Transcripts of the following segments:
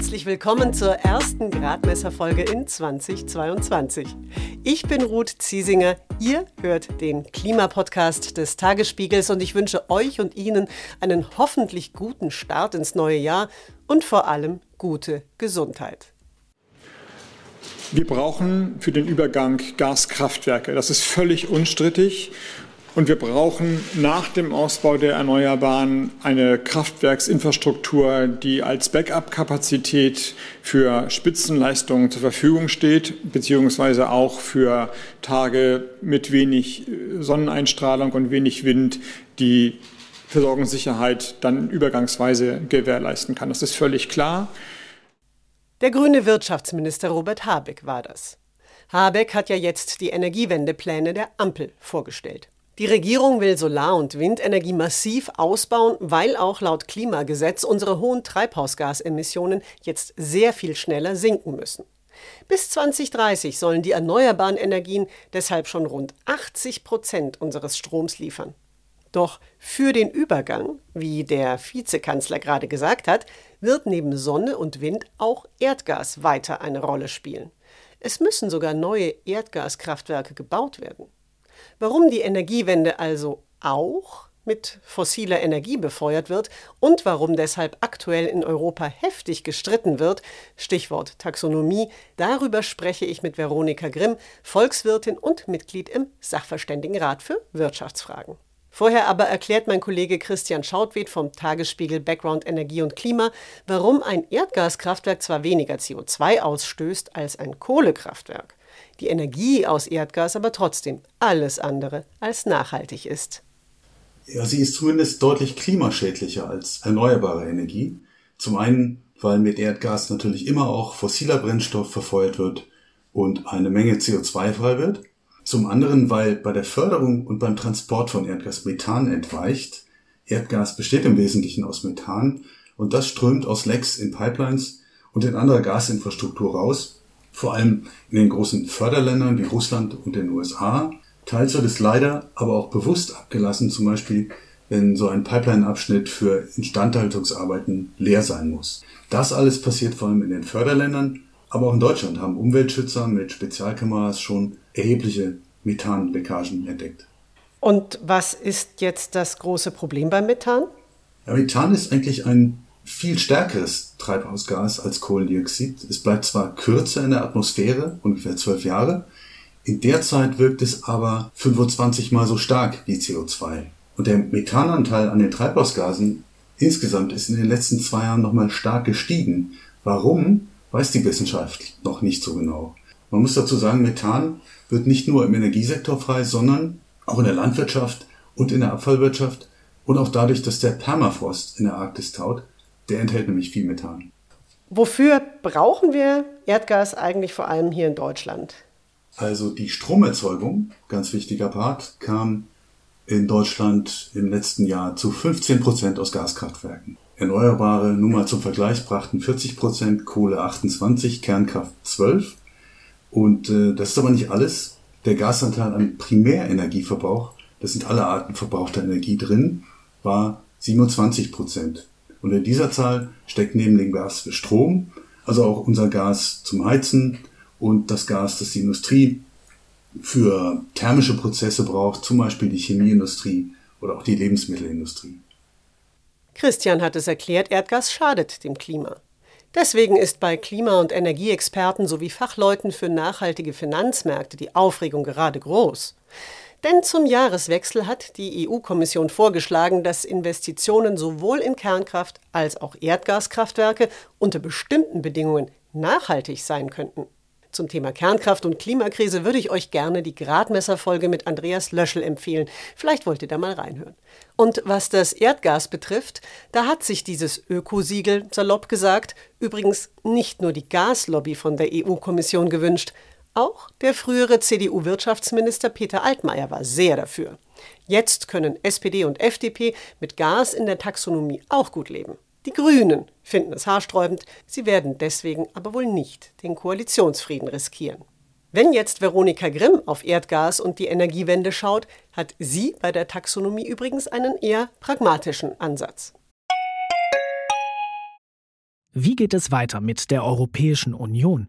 herzlich willkommen zur ersten Gradmesserfolge in 2022. Ich bin Ruth Ziesinger, ihr hört den Klimapodcast des Tagesspiegels und ich wünsche euch und Ihnen einen hoffentlich guten Start ins neue Jahr und vor allem gute Gesundheit. Wir brauchen für den Übergang Gaskraftwerke. Das ist völlig unstrittig. Und wir brauchen nach dem Ausbau der Erneuerbaren eine Kraftwerksinfrastruktur, die als Backup-Kapazität für Spitzenleistungen zur Verfügung steht, beziehungsweise auch für Tage mit wenig äh, Sonneneinstrahlung und wenig Wind, die Versorgungssicherheit dann übergangsweise gewährleisten kann. Das ist völlig klar. Der grüne Wirtschaftsminister Robert Habeck war das. Habeck hat ja jetzt die Energiewendepläne der Ampel vorgestellt. Die Regierung will Solar- und Windenergie massiv ausbauen, weil auch laut Klimagesetz unsere hohen Treibhausgasemissionen jetzt sehr viel schneller sinken müssen. Bis 2030 sollen die erneuerbaren Energien deshalb schon rund 80 Prozent unseres Stroms liefern. Doch für den Übergang, wie der Vizekanzler gerade gesagt hat, wird neben Sonne und Wind auch Erdgas weiter eine Rolle spielen. Es müssen sogar neue Erdgaskraftwerke gebaut werden. Warum die Energiewende also auch mit fossiler Energie befeuert wird und warum deshalb aktuell in Europa heftig gestritten wird, Stichwort Taxonomie, darüber spreche ich mit Veronika Grimm, Volkswirtin und Mitglied im Sachverständigenrat für Wirtschaftsfragen. Vorher aber erklärt mein Kollege Christian Schautwed vom Tagesspiegel Background Energie und Klima, warum ein Erdgaskraftwerk zwar weniger CO2 ausstößt als ein Kohlekraftwerk die Energie aus Erdgas aber trotzdem alles andere als nachhaltig ist. Ja, sie ist zumindest deutlich klimaschädlicher als erneuerbare Energie. Zum einen, weil mit Erdgas natürlich immer auch fossiler Brennstoff verfeuert wird und eine Menge CO2 frei wird. Zum anderen, weil bei der Förderung und beim Transport von Erdgas Methan entweicht. Erdgas besteht im Wesentlichen aus Methan und das strömt aus Lecks in Pipelines und in anderer Gasinfrastruktur raus vor allem in den großen Förderländern wie Russland und den USA. Teils wird es leider aber auch bewusst abgelassen, zum Beispiel wenn so ein Pipeline-Abschnitt für Instandhaltungsarbeiten leer sein muss. Das alles passiert vor allem in den Förderländern, aber auch in Deutschland haben Umweltschützer mit Spezialkameras schon erhebliche Methanleckagen entdeckt. Und was ist jetzt das große Problem beim Methan? Ja, Methan ist eigentlich ein viel stärkeres Treibhausgas als Kohlendioxid. Es bleibt zwar kürzer in der Atmosphäre, ungefähr zwölf Jahre, in der Zeit wirkt es aber 25 mal so stark wie CO2. Und der Methananteil an den Treibhausgasen insgesamt ist in den letzten zwei Jahren nochmal stark gestiegen. Warum, weiß die Wissenschaft noch nicht so genau. Man muss dazu sagen, Methan wird nicht nur im Energiesektor frei, sondern auch in der Landwirtschaft und in der Abfallwirtschaft und auch dadurch, dass der Permafrost in der Arktis taut, der enthält nämlich viel Methan. Wofür brauchen wir Erdgas eigentlich vor allem hier in Deutschland? Also die Stromerzeugung, ganz wichtiger Part, kam in Deutschland im letzten Jahr zu 15 Prozent aus Gaskraftwerken. Erneuerbare, nur mal zum Vergleich, brachten 40 Prozent, Kohle 28, Kernkraft 12. Und äh, das ist aber nicht alles. Der Gasanteil am Primärenergieverbrauch, das sind alle Arten verbrauchter Energie drin, war 27 Prozent. Und in dieser Zahl steckt neben dem Gas für Strom, also auch unser Gas zum Heizen und das Gas, das die Industrie für thermische Prozesse braucht, zum Beispiel die Chemieindustrie oder auch die Lebensmittelindustrie. Christian hat es erklärt, Erdgas schadet dem Klima. Deswegen ist bei Klima- und Energieexperten sowie Fachleuten für nachhaltige Finanzmärkte die Aufregung gerade groß. Denn zum Jahreswechsel hat die EU-Kommission vorgeschlagen, dass Investitionen sowohl in Kernkraft als auch Erdgaskraftwerke unter bestimmten Bedingungen nachhaltig sein könnten. Zum Thema Kernkraft und Klimakrise würde ich euch gerne die Gradmesserfolge mit Andreas Löschel empfehlen. Vielleicht wollt ihr da mal reinhören. Und was das Erdgas betrifft, da hat sich dieses Ökosiegel, salopp gesagt, übrigens nicht nur die Gaslobby von der EU-Kommission gewünscht, auch der frühere CDU-Wirtschaftsminister Peter Altmaier war sehr dafür. Jetzt können SPD und FDP mit Gas in der Taxonomie auch gut leben. Die Grünen finden es haarsträubend, sie werden deswegen aber wohl nicht den Koalitionsfrieden riskieren. Wenn jetzt Veronika Grimm auf Erdgas und die Energiewende schaut, hat sie bei der Taxonomie übrigens einen eher pragmatischen Ansatz. Wie geht es weiter mit der Europäischen Union?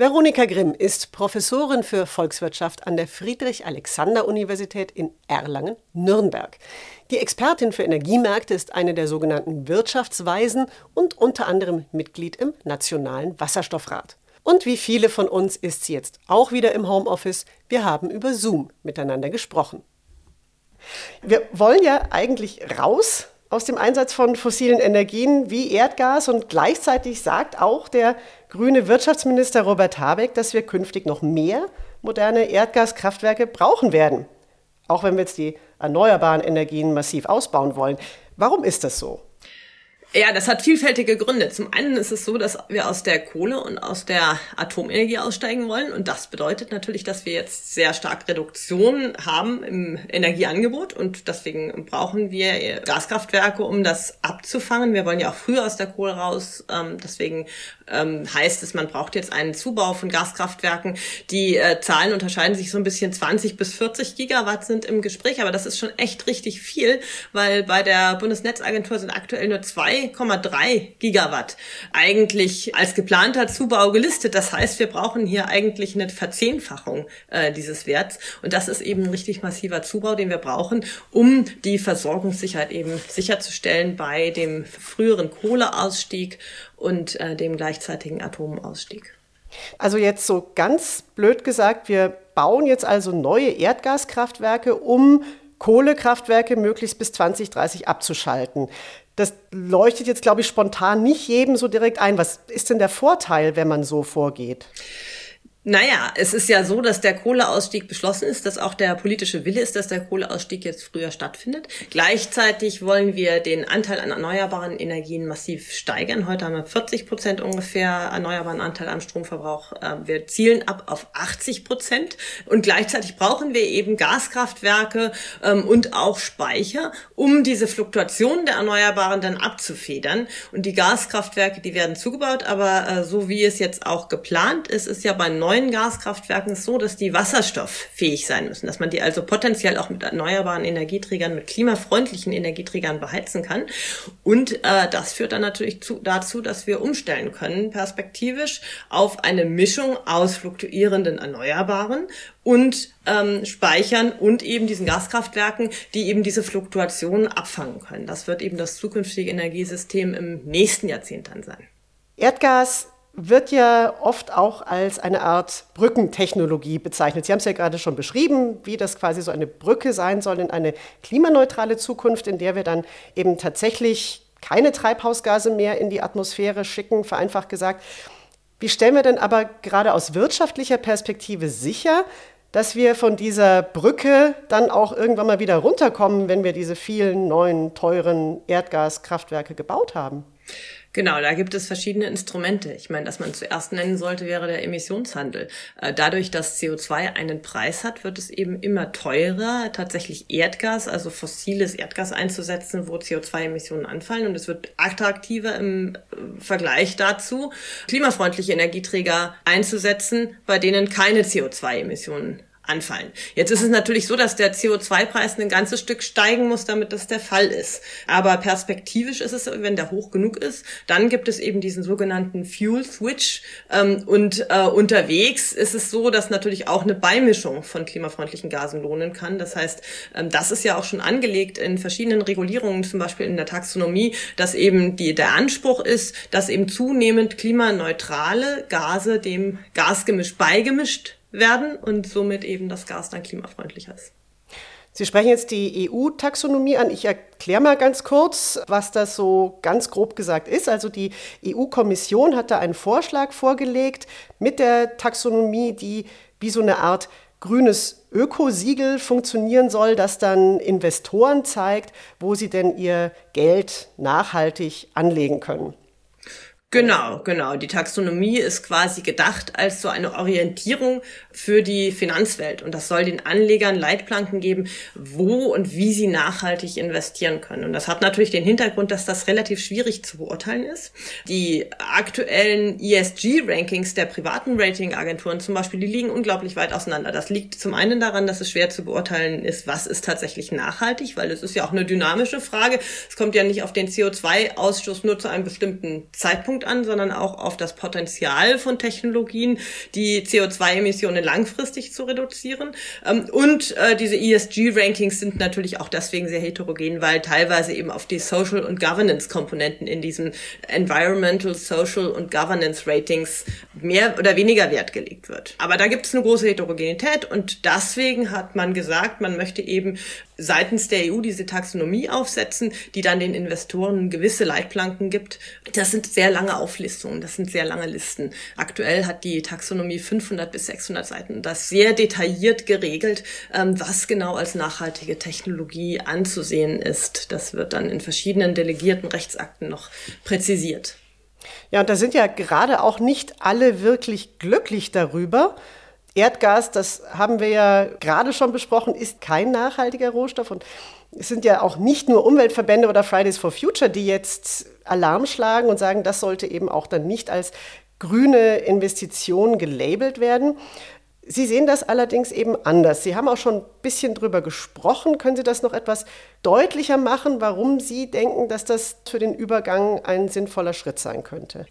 Veronika Grimm ist Professorin für Volkswirtschaft an der Friedrich-Alexander-Universität in Erlangen-Nürnberg. Die Expertin für Energiemärkte ist eine der sogenannten Wirtschaftsweisen und unter anderem Mitglied im Nationalen Wasserstoffrat. Und wie viele von uns ist sie jetzt auch wieder im Homeoffice. Wir haben über Zoom miteinander gesprochen. Wir wollen ja eigentlich raus aus dem Einsatz von fossilen Energien wie Erdgas und gleichzeitig sagt auch der grüne Wirtschaftsminister Robert Habeck, dass wir künftig noch mehr moderne Erdgaskraftwerke brauchen werden, auch wenn wir jetzt die erneuerbaren Energien massiv ausbauen wollen. Warum ist das so? Ja, das hat vielfältige Gründe. Zum einen ist es so, dass wir aus der Kohle und aus der Atomenergie aussteigen wollen. Und das bedeutet natürlich, dass wir jetzt sehr stark Reduktion haben im Energieangebot. Und deswegen brauchen wir Gaskraftwerke, um das abzufangen. Wir wollen ja auch früher aus der Kohle raus. Ähm, deswegen ähm, heißt es, man braucht jetzt einen Zubau von Gaskraftwerken. Die äh, Zahlen unterscheiden sich so ein bisschen. 20 bis 40 Gigawatt sind im Gespräch. Aber das ist schon echt richtig viel, weil bei der Bundesnetzagentur sind aktuell nur zwei 2,3 Gigawatt eigentlich als geplanter Zubau gelistet. Das heißt, wir brauchen hier eigentlich eine Verzehnfachung äh, dieses Werts. Und das ist eben ein richtig massiver Zubau, den wir brauchen, um die Versorgungssicherheit eben sicherzustellen bei dem früheren Kohleausstieg und äh, dem gleichzeitigen Atomausstieg. Also jetzt so ganz blöd gesagt, wir bauen jetzt also neue Erdgaskraftwerke, um Kohlekraftwerke möglichst bis 2030 abzuschalten. Das leuchtet jetzt, glaube ich, spontan nicht jedem so direkt ein. Was ist denn der Vorteil, wenn man so vorgeht? Naja, es ist ja so, dass der Kohleausstieg beschlossen ist, dass auch der politische Wille ist, dass der Kohleausstieg jetzt früher stattfindet. Gleichzeitig wollen wir den Anteil an erneuerbaren Energien massiv steigern. Heute haben wir 40 Prozent ungefähr erneuerbaren Anteil am Stromverbrauch. Ähm, wir zielen ab auf 80 Prozent. Und gleichzeitig brauchen wir eben Gaskraftwerke ähm, und auch Speicher, um diese Fluktuationen der Erneuerbaren dann abzufedern. Und die Gaskraftwerke, die werden zugebaut, aber äh, so wie es jetzt auch geplant ist, ist ja bei neuen Gaskraftwerken so, dass die wasserstofffähig sein müssen, dass man die also potenziell auch mit erneuerbaren Energieträgern, mit klimafreundlichen Energieträgern beheizen kann. Und äh, das führt dann natürlich zu, dazu, dass wir umstellen können, perspektivisch auf eine Mischung aus fluktuierenden Erneuerbaren und ähm, Speichern und eben diesen Gaskraftwerken, die eben diese Fluktuationen abfangen können. Das wird eben das zukünftige Energiesystem im nächsten Jahrzehnt dann sein. Erdgas wird ja oft auch als eine Art Brückentechnologie bezeichnet. Sie haben es ja gerade schon beschrieben, wie das quasi so eine Brücke sein soll in eine klimaneutrale Zukunft, in der wir dann eben tatsächlich keine Treibhausgase mehr in die Atmosphäre schicken, vereinfacht gesagt. Wie stellen wir denn aber gerade aus wirtschaftlicher Perspektive sicher, dass wir von dieser Brücke dann auch irgendwann mal wieder runterkommen, wenn wir diese vielen neuen, teuren Erdgaskraftwerke gebaut haben? Genau, da gibt es verschiedene Instrumente. Ich meine, dass man zuerst nennen sollte, wäre der Emissionshandel. Äh, dadurch, dass CO2 einen Preis hat, wird es eben immer teurer, tatsächlich Erdgas, also fossiles Erdgas einzusetzen, wo CO2-Emissionen anfallen. Und es wird attraktiver im äh, Vergleich dazu, klimafreundliche Energieträger einzusetzen, bei denen keine CO2-Emissionen anfallen. Jetzt ist es natürlich so, dass der CO2-Preis ein ganzes Stück steigen muss, damit das der Fall ist. Aber perspektivisch ist es, wenn der hoch genug ist, dann gibt es eben diesen sogenannten Fuel Switch. Ähm, und äh, unterwegs ist es so, dass natürlich auch eine Beimischung von klimafreundlichen Gasen lohnen kann. Das heißt, ähm, das ist ja auch schon angelegt in verschiedenen Regulierungen, zum Beispiel in der Taxonomie, dass eben die, der Anspruch ist, dass eben zunehmend klimaneutrale Gase dem Gasgemisch beigemischt werden und somit eben das Gas dann klimafreundlicher ist. Sie sprechen jetzt die EU-Taxonomie an. Ich erkläre mal ganz kurz, was das so ganz grob gesagt ist. Also die EU-Kommission hat da einen Vorschlag vorgelegt mit der Taxonomie, die wie so eine Art grünes Ökosiegel funktionieren soll, das dann Investoren zeigt, wo sie denn ihr Geld nachhaltig anlegen können. Genau, genau. Die Taxonomie ist quasi gedacht als so eine Orientierung für die Finanzwelt. Und das soll den Anlegern Leitplanken geben, wo und wie sie nachhaltig investieren können. Und das hat natürlich den Hintergrund, dass das relativ schwierig zu beurteilen ist. Die aktuellen ESG-Rankings der privaten Ratingagenturen zum Beispiel, die liegen unglaublich weit auseinander. Das liegt zum einen daran, dass es schwer zu beurteilen ist, was ist tatsächlich nachhaltig, weil es ist ja auch eine dynamische Frage. Es kommt ja nicht auf den CO2-Ausstoß nur zu einem bestimmten Zeitpunkt Punkt an, sondern auch auf das Potenzial von Technologien, die CO2-Emissionen langfristig zu reduzieren. Ähm, und äh, diese ESG-Rankings sind natürlich auch deswegen sehr heterogen, weil teilweise eben auf die Social- und Governance-Komponenten in diesen Environmental, Social und Governance-Ratings mehr oder weniger Wert gelegt wird. Aber da gibt es eine große Heterogenität und deswegen hat man gesagt, man möchte eben seitens der EU diese Taxonomie aufsetzen, die dann den Investoren gewisse Leitplanken gibt. Das sind sehr lange Auflistungen, das sind sehr lange Listen. Aktuell hat die Taxonomie 500 bis 600 Seiten. Das sehr detailliert geregelt, ähm, was genau als nachhaltige Technologie anzusehen ist. Das wird dann in verschiedenen delegierten Rechtsakten noch präzisiert. Ja, und da sind ja gerade auch nicht alle wirklich glücklich darüber. Erdgas, das haben wir ja gerade schon besprochen, ist kein nachhaltiger Rohstoff. Und es sind ja auch nicht nur Umweltverbände oder Fridays for Future, die jetzt Alarm schlagen und sagen, das sollte eben auch dann nicht als grüne Investition gelabelt werden. Sie sehen das allerdings eben anders. Sie haben auch schon ein bisschen drüber gesprochen. Können Sie das noch etwas deutlicher machen, warum Sie denken, dass das für den Übergang ein sinnvoller Schritt sein könnte?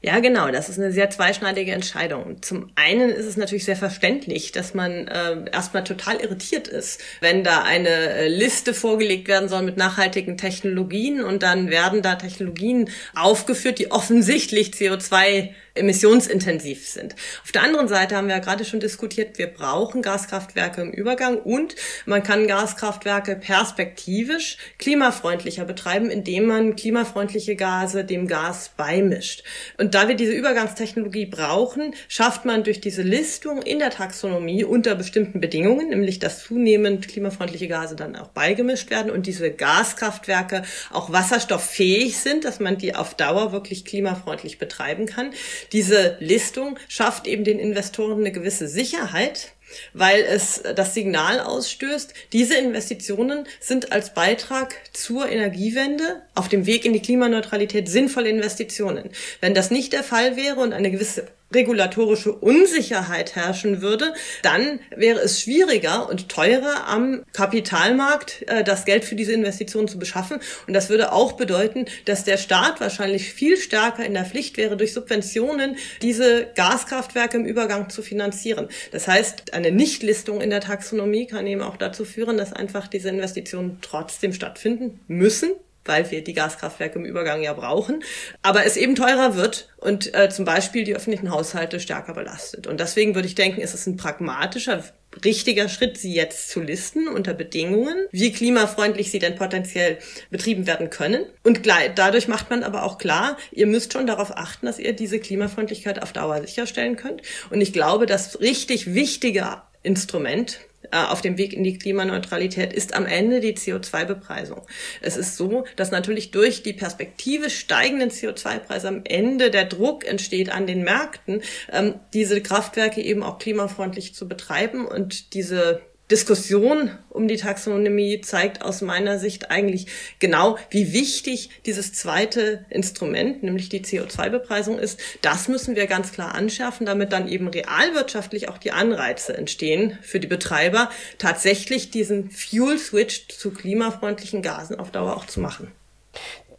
Ja, genau. Das ist eine sehr zweischneidige Entscheidung. Zum einen ist es natürlich sehr verständlich, dass man äh, erstmal total irritiert ist, wenn da eine äh, Liste vorgelegt werden soll mit nachhaltigen Technologien und dann werden da Technologien aufgeführt, die offensichtlich CO2 emissionsintensiv sind. Auf der anderen Seite haben wir ja gerade schon diskutiert, wir brauchen Gaskraftwerke im Übergang und man kann Gaskraftwerke perspektivisch klimafreundlicher betreiben, indem man klimafreundliche Gase dem Gas beimischt. Und da wir diese Übergangstechnologie brauchen, schafft man durch diese Listung in der Taxonomie unter bestimmten Bedingungen, nämlich dass zunehmend klimafreundliche Gase dann auch beigemischt werden und diese Gaskraftwerke auch wasserstofffähig sind, dass man die auf Dauer wirklich klimafreundlich betreiben kann diese Listung schafft eben den Investoren eine gewisse Sicherheit, weil es das Signal ausstößt, diese Investitionen sind als Beitrag zur Energiewende auf dem Weg in die Klimaneutralität sinnvolle Investitionen. Wenn das nicht der Fall wäre und eine gewisse regulatorische Unsicherheit herrschen würde, dann wäre es schwieriger und teurer am Kapitalmarkt äh, das Geld für diese Investitionen zu beschaffen. Und das würde auch bedeuten, dass der Staat wahrscheinlich viel stärker in der Pflicht wäre, durch Subventionen diese Gaskraftwerke im Übergang zu finanzieren. Das heißt, eine Nichtlistung in der Taxonomie kann eben auch dazu führen, dass einfach diese Investitionen trotzdem stattfinden müssen weil wir die Gaskraftwerke im Übergang ja brauchen, aber es eben teurer wird und äh, zum Beispiel die öffentlichen Haushalte stärker belastet. Und deswegen würde ich denken, ist es ein pragmatischer, richtiger Schritt, sie jetzt zu listen unter Bedingungen, wie klimafreundlich sie denn potenziell betrieben werden können. Und dadurch macht man aber auch klar, ihr müsst schon darauf achten, dass ihr diese Klimafreundlichkeit auf Dauer sicherstellen könnt. Und ich glaube, das richtig wichtige Instrument auf dem Weg in die Klimaneutralität ist am Ende die CO2-Bepreisung. Es ist so, dass natürlich durch die Perspektive steigenden CO2-Preise am Ende der Druck entsteht an den Märkten, ähm, diese Kraftwerke eben auch klimafreundlich zu betreiben und diese Diskussion um die Taxonomie zeigt aus meiner Sicht eigentlich genau, wie wichtig dieses zweite Instrument, nämlich die CO2-Bepreisung ist. Das müssen wir ganz klar anschärfen, damit dann eben realwirtschaftlich auch die Anreize entstehen für die Betreiber, tatsächlich diesen Fuel-Switch zu klimafreundlichen Gasen auf Dauer auch zu machen.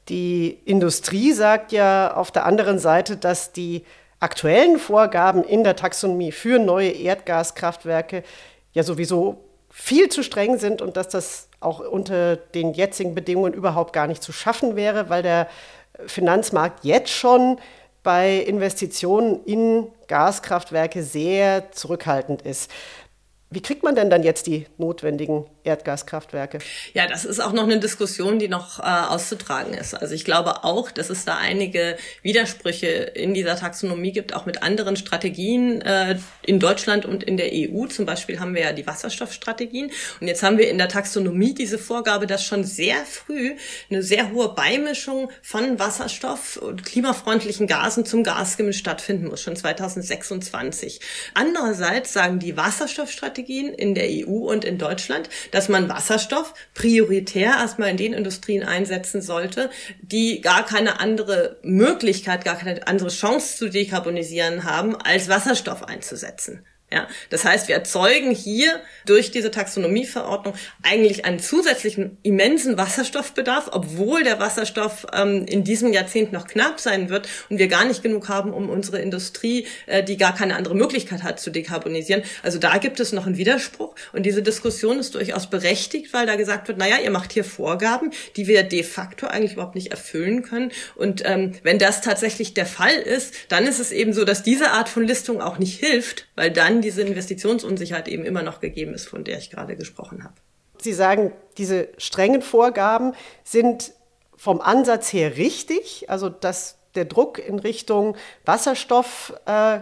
Die Industrie sagt ja auf der anderen Seite, dass die aktuellen Vorgaben in der Taxonomie für neue Erdgaskraftwerke ja sowieso viel zu streng sind und dass das auch unter den jetzigen Bedingungen überhaupt gar nicht zu schaffen wäre, weil der Finanzmarkt jetzt schon bei Investitionen in Gaskraftwerke sehr zurückhaltend ist. Wie kriegt man denn dann jetzt die notwendigen Erdgaskraftwerke? Ja, das ist auch noch eine Diskussion, die noch äh, auszutragen ist. Also ich glaube auch, dass es da einige Widersprüche in dieser Taxonomie gibt, auch mit anderen Strategien äh, in Deutschland und in der EU. Zum Beispiel haben wir ja die Wasserstoffstrategien. Und jetzt haben wir in der Taxonomie diese Vorgabe, dass schon sehr früh eine sehr hohe Beimischung von Wasserstoff und klimafreundlichen Gasen zum Gasgemisch stattfinden muss, schon 2026. Andererseits sagen die Wasserstoffstrategien, Strategien in der EU und in Deutschland, dass man Wasserstoff prioritär erstmal in den Industrien einsetzen sollte, die gar keine andere Möglichkeit, gar keine andere Chance zu dekarbonisieren haben, als Wasserstoff einzusetzen. Ja, das heißt, wir erzeugen hier durch diese Taxonomieverordnung eigentlich einen zusätzlichen immensen Wasserstoffbedarf, obwohl der Wasserstoff ähm, in diesem Jahrzehnt noch knapp sein wird und wir gar nicht genug haben, um unsere Industrie, äh, die gar keine andere Möglichkeit hat, zu dekarbonisieren. Also da gibt es noch einen Widerspruch und diese Diskussion ist durchaus berechtigt, weil da gesagt wird, naja, ihr macht hier Vorgaben, die wir de facto eigentlich überhaupt nicht erfüllen können. Und ähm, wenn das tatsächlich der Fall ist, dann ist es eben so, dass diese Art von Listung auch nicht hilft, weil dann diese Investitionsunsicherheit eben immer noch gegeben ist, von der ich gerade gesprochen habe. Sie sagen, diese strengen Vorgaben sind vom Ansatz her richtig, also dass der Druck in Richtung Wasserstoff äh,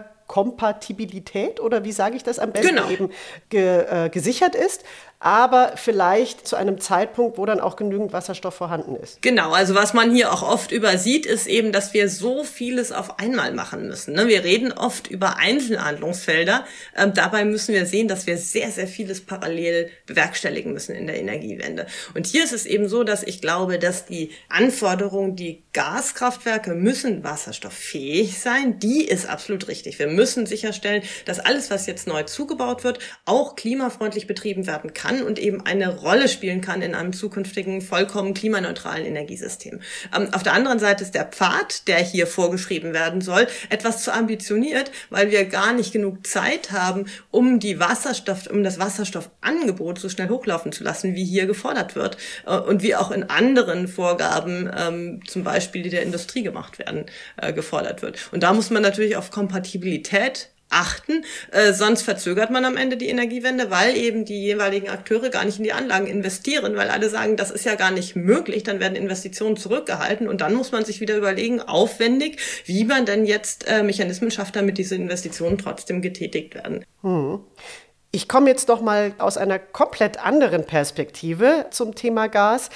oder wie sage ich das am besten genau. eben ge, äh, gesichert ist aber vielleicht zu einem Zeitpunkt, wo dann auch genügend Wasserstoff vorhanden ist. Genau, also was man hier auch oft übersieht, ist eben, dass wir so vieles auf einmal machen müssen. Ne? Wir reden oft über Einzelhandlungsfelder. Ähm, dabei müssen wir sehen, dass wir sehr, sehr vieles parallel bewerkstelligen müssen in der Energiewende. Und hier ist es eben so, dass ich glaube, dass die Anforderung, die Gaskraftwerke müssen wasserstofffähig sein, die ist absolut richtig. Wir müssen sicherstellen, dass alles, was jetzt neu zugebaut wird, auch klimafreundlich betrieben werden kann kann und eben eine Rolle spielen kann in einem zukünftigen vollkommen klimaneutralen Energiesystem. Ähm, auf der anderen Seite ist der Pfad, der hier vorgeschrieben werden soll, etwas zu ambitioniert, weil wir gar nicht genug Zeit haben, um die Wasserstoff, um das Wasserstoffangebot so schnell hochlaufen zu lassen, wie hier gefordert wird äh, und wie auch in anderen Vorgaben, ähm, zum Beispiel die der Industrie gemacht werden, äh, gefordert wird. Und da muss man natürlich auf Kompatibilität achten, äh, sonst verzögert man am Ende die Energiewende, weil eben die jeweiligen Akteure gar nicht in die Anlagen investieren, weil alle sagen, das ist ja gar nicht möglich, dann werden Investitionen zurückgehalten und dann muss man sich wieder überlegen, aufwendig, wie man denn jetzt äh, Mechanismen schafft, damit diese Investitionen trotzdem getätigt werden. Hm. Ich komme jetzt doch mal aus einer komplett anderen Perspektive zum Thema Gas.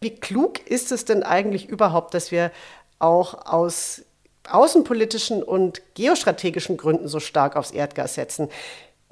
Wie klug ist es denn eigentlich überhaupt, dass wir auch aus außenpolitischen und geostrategischen Gründen so stark aufs Erdgas setzen.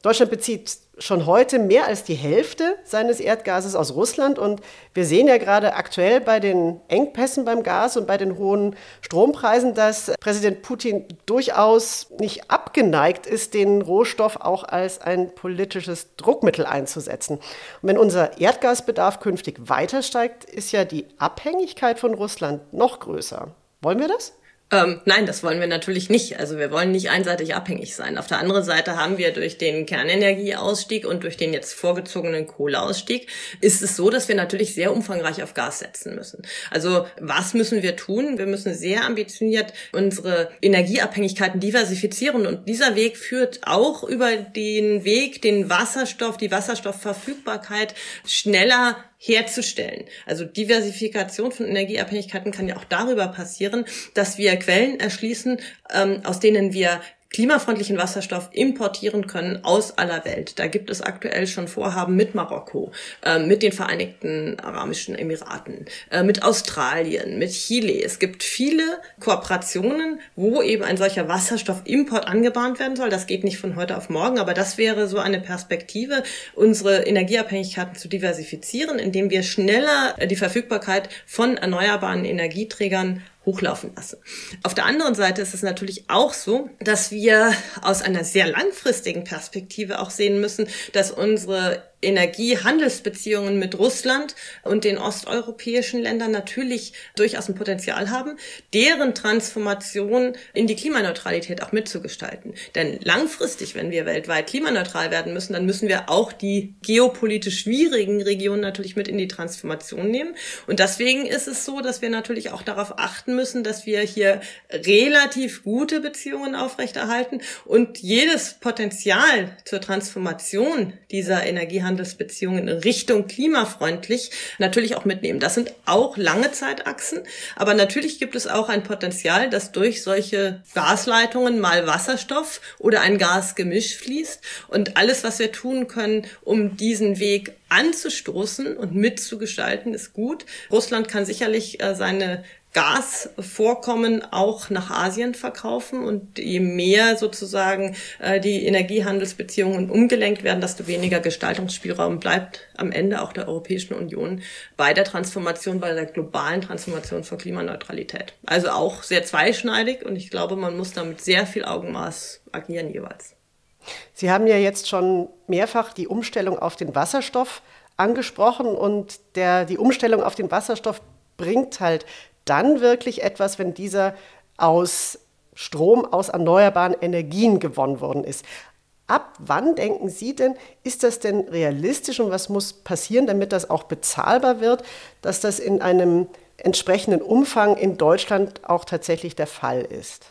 Deutschland bezieht schon heute mehr als die Hälfte seines Erdgases aus Russland und wir sehen ja gerade aktuell bei den Engpässen beim Gas und bei den hohen Strompreisen, dass Präsident Putin durchaus nicht abgeneigt ist, den Rohstoff auch als ein politisches Druckmittel einzusetzen. Und wenn unser Erdgasbedarf künftig weiter steigt, ist ja die Abhängigkeit von Russland noch größer. Wollen wir das? Ähm, nein, das wollen wir natürlich nicht. Also wir wollen nicht einseitig abhängig sein. Auf der anderen Seite haben wir durch den Kernenergieausstieg und durch den jetzt vorgezogenen Kohleausstieg ist es so, dass wir natürlich sehr umfangreich auf Gas setzen müssen. Also was müssen wir tun? Wir müssen sehr ambitioniert unsere Energieabhängigkeiten diversifizieren und dieser Weg führt auch über den Weg, den Wasserstoff, die Wasserstoffverfügbarkeit schneller herzustellen. Also Diversifikation von Energieabhängigkeiten kann ja auch darüber passieren, dass wir Quellen erschließen, ähm, aus denen wir klimafreundlichen Wasserstoff importieren können aus aller Welt. Da gibt es aktuell schon Vorhaben mit Marokko, äh, mit den Vereinigten Arabischen Emiraten, äh, mit Australien, mit Chile. Es gibt viele Kooperationen, wo eben ein solcher Wasserstoffimport angebahnt werden soll. Das geht nicht von heute auf morgen, aber das wäre so eine Perspektive, unsere Energieabhängigkeiten zu diversifizieren, indem wir schneller äh, die Verfügbarkeit von erneuerbaren Energieträgern hochlaufen lasse. Auf der anderen Seite ist es natürlich auch so, dass wir aus einer sehr langfristigen Perspektive auch sehen müssen, dass unsere Energiehandelsbeziehungen mit Russland und den osteuropäischen Ländern natürlich durchaus ein Potenzial haben, deren Transformation in die Klimaneutralität auch mitzugestalten. Denn langfristig, wenn wir weltweit klimaneutral werden müssen, dann müssen wir auch die geopolitisch schwierigen Regionen natürlich mit in die Transformation nehmen. Und deswegen ist es so, dass wir natürlich auch darauf achten müssen, dass wir hier relativ gute Beziehungen aufrechterhalten und jedes Potenzial zur Transformation dieser Energiehandelsbeziehungen in Richtung klimafreundlich natürlich auch mitnehmen. Das sind auch lange Zeitachsen, aber natürlich gibt es auch ein Potenzial, dass durch solche Gasleitungen mal Wasserstoff oder ein Gasgemisch fließt und alles, was wir tun können, um diesen Weg anzustoßen und mitzugestalten, ist gut. Russland kann sicherlich äh, seine Gasvorkommen auch nach Asien verkaufen und je mehr sozusagen äh, die Energiehandelsbeziehungen umgelenkt werden, desto weniger Gestaltungsspielraum bleibt am Ende auch der Europäischen Union bei der Transformation, bei der globalen Transformation von Klimaneutralität. Also auch sehr zweischneidig und ich glaube, man muss da mit sehr viel Augenmaß agieren jeweils. Sie haben ja jetzt schon mehrfach die Umstellung auf den Wasserstoff angesprochen und der, die Umstellung auf den Wasserstoff bringt halt dann wirklich etwas, wenn dieser aus Strom aus erneuerbaren Energien gewonnen worden ist. Ab wann denken Sie denn, ist das denn realistisch und was muss passieren, damit das auch bezahlbar wird, dass das in einem entsprechenden Umfang in Deutschland auch tatsächlich der Fall ist?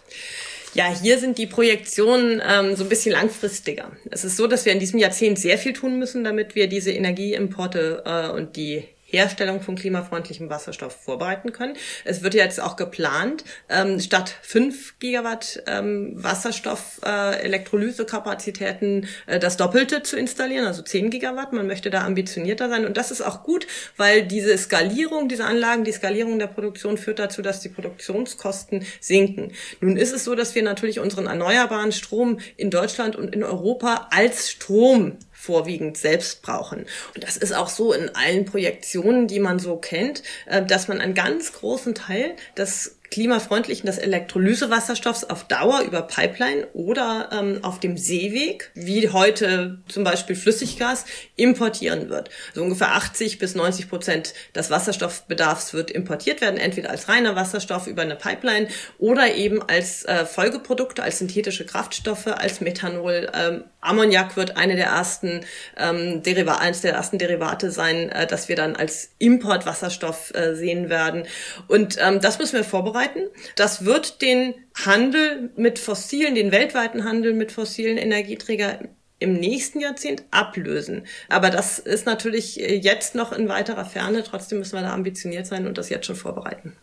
Ja, hier sind die Projektionen ähm, so ein bisschen langfristiger. Es ist so, dass wir in diesem Jahrzehnt sehr viel tun müssen, damit wir diese Energieimporte äh, und die Herstellung von klimafreundlichem Wasserstoff vorbereiten können. Es wird jetzt auch geplant, ähm, statt 5 Gigawatt ähm, Wasserstoff äh, äh, das Doppelte zu installieren, also 10 Gigawatt. Man möchte da ambitionierter sein und das ist auch gut, weil diese Skalierung dieser Anlagen, die Skalierung der Produktion führt dazu, dass die Produktionskosten sinken. Nun ist es so, dass wir natürlich unseren erneuerbaren Strom in Deutschland und in Europa als Strom vorwiegend selbst brauchen. Und das ist auch so in allen Projektionen, die man so kennt, äh, dass man einen ganz großen Teil des klimafreundlichen des Elektrolysewasserstoffs auf Dauer über Pipeline oder ähm, auf dem Seeweg, wie heute zum Beispiel Flüssiggas, importieren wird. Also ungefähr 80 bis 90 Prozent des Wasserstoffbedarfs wird importiert werden, entweder als reiner Wasserstoff über eine Pipeline oder eben als äh, Folgeprodukte, als synthetische Kraftstoffe, als Methanol. Ähm, Ammoniak wird eine der ersten ähm, Deriva eines der ersten Derivate sein, äh, dass wir dann als Importwasserstoff äh, sehen werden. Und ähm, das müssen wir vorbereiten vorbereiten. Das wird den Handel mit fossilen, den weltweiten Handel mit fossilen Energieträgern im nächsten Jahrzehnt ablösen. Aber das ist natürlich jetzt noch in weiterer Ferne. Trotzdem müssen wir da ambitioniert sein und das jetzt schon vorbereiten.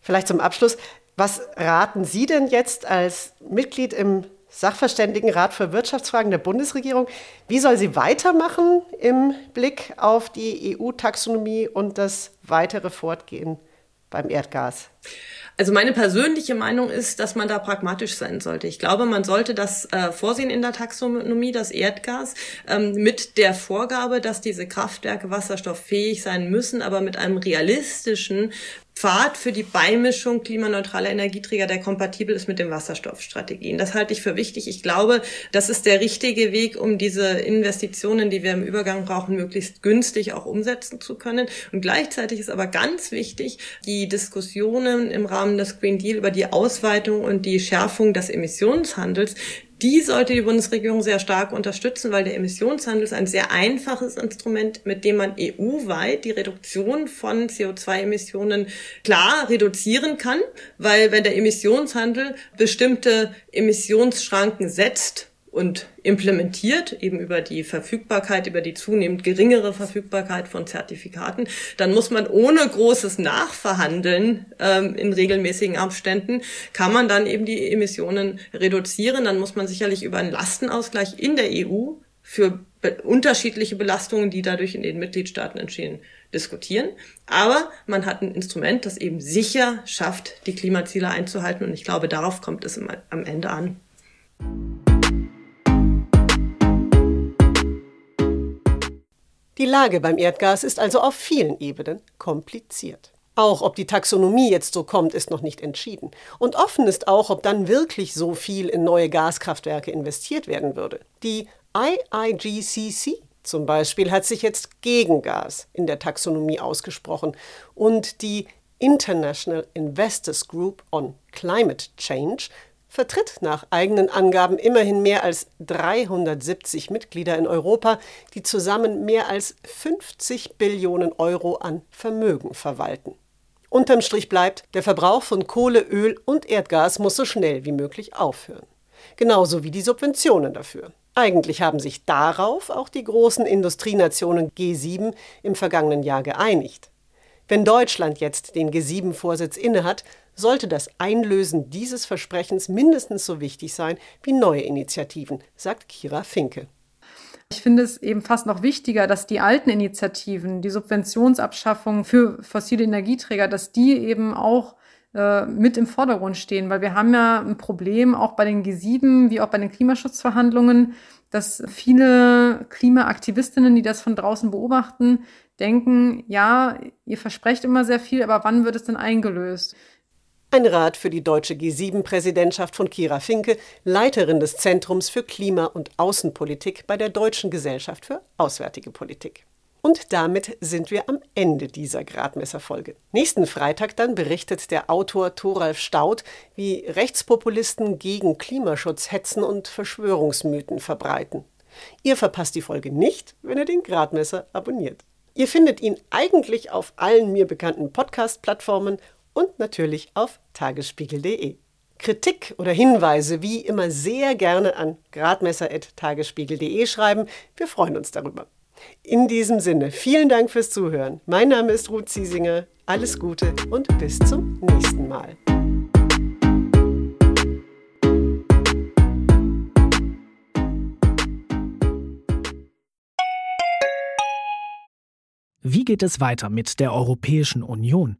Vielleicht zum Abschluss. Was raten Sie denn jetzt als Mitglied im Sachverständigenrat für Wirtschaftsfragen der Bundesregierung? Wie soll sie weitermachen im Blick auf die EU-Taxonomie und das weitere Fortgehen beim Erdgas? Also meine persönliche Meinung ist, dass man da pragmatisch sein sollte. Ich glaube, man sollte das äh, vorsehen in der Taxonomie, das Erdgas, ähm, mit der Vorgabe, dass diese Kraftwerke wasserstofffähig sein müssen, aber mit einem realistischen Pfad für die Beimischung klimaneutraler Energieträger, der kompatibel ist mit den Wasserstoffstrategien. Das halte ich für wichtig. Ich glaube, das ist der richtige Weg, um diese Investitionen, die wir im Übergang brauchen, möglichst günstig auch umsetzen zu können. Und gleichzeitig ist aber ganz wichtig, die Diskussionen im Rahmen des Green Deal über die Ausweitung und die Schärfung des Emissionshandels die sollte die Bundesregierung sehr stark unterstützen, weil der Emissionshandel ist ein sehr einfaches Instrument, mit dem man EU-weit die Reduktion von CO2-Emissionen klar reduzieren kann, weil wenn der Emissionshandel bestimmte Emissionsschranken setzt, und implementiert, eben über die Verfügbarkeit, über die zunehmend geringere Verfügbarkeit von Zertifikaten, dann muss man ohne großes Nachverhandeln ähm, in regelmäßigen Abständen, kann man dann eben die Emissionen reduzieren. Dann muss man sicherlich über einen Lastenausgleich in der EU für be unterschiedliche Belastungen, die dadurch in den Mitgliedstaaten entstehen, diskutieren. Aber man hat ein Instrument, das eben sicher schafft, die Klimaziele einzuhalten. Und ich glaube, darauf kommt es am Ende an. Die Lage beim Erdgas ist also auf vielen Ebenen kompliziert. Auch ob die Taxonomie jetzt so kommt, ist noch nicht entschieden. Und offen ist auch, ob dann wirklich so viel in neue Gaskraftwerke investiert werden würde. Die IIGCC zum Beispiel hat sich jetzt gegen Gas in der Taxonomie ausgesprochen und die International Investors Group on Climate Change vertritt nach eigenen Angaben immerhin mehr als 370 Mitglieder in Europa, die zusammen mehr als 50 Billionen Euro an Vermögen verwalten. Unterm Strich bleibt, der Verbrauch von Kohle, Öl und Erdgas muss so schnell wie möglich aufhören. Genauso wie die Subventionen dafür. Eigentlich haben sich darauf auch die großen Industrienationen G7 im vergangenen Jahr geeinigt. Wenn Deutschland jetzt den G7-Vorsitz innehat, sollte das Einlösen dieses Versprechens mindestens so wichtig sein wie neue Initiativen, sagt Kira Finke. Ich finde es eben fast noch wichtiger, dass die alten Initiativen, die Subventionsabschaffung für fossile Energieträger, dass die eben auch äh, mit im Vordergrund stehen, weil wir haben ja ein Problem auch bei den G7 wie auch bei den Klimaschutzverhandlungen, dass viele Klimaaktivistinnen, die das von draußen beobachten, denken, ja, ihr versprecht immer sehr viel, aber wann wird es denn eingelöst? Ein Rat für die deutsche G7-Präsidentschaft von Kira Finke, Leiterin des Zentrums für Klima- und Außenpolitik bei der Deutschen Gesellschaft für Auswärtige Politik. Und damit sind wir am Ende dieser Gradmesserfolge. Nächsten Freitag dann berichtet der Autor Thoralf Staudt, wie Rechtspopulisten gegen Klimaschutz hetzen und Verschwörungsmythen verbreiten. Ihr verpasst die Folge nicht, wenn ihr den Gradmesser abonniert. Ihr findet ihn eigentlich auf allen mir bekannten Podcast-Plattformen und natürlich auf tagesspiegel.de. Kritik oder Hinweise wie immer sehr gerne an gradmesser.tagesspiegel.de schreiben. Wir freuen uns darüber. In diesem Sinne, vielen Dank fürs Zuhören. Mein Name ist Ruth Ziesinger. Alles Gute und bis zum nächsten Mal. Wie geht es weiter mit der Europäischen Union?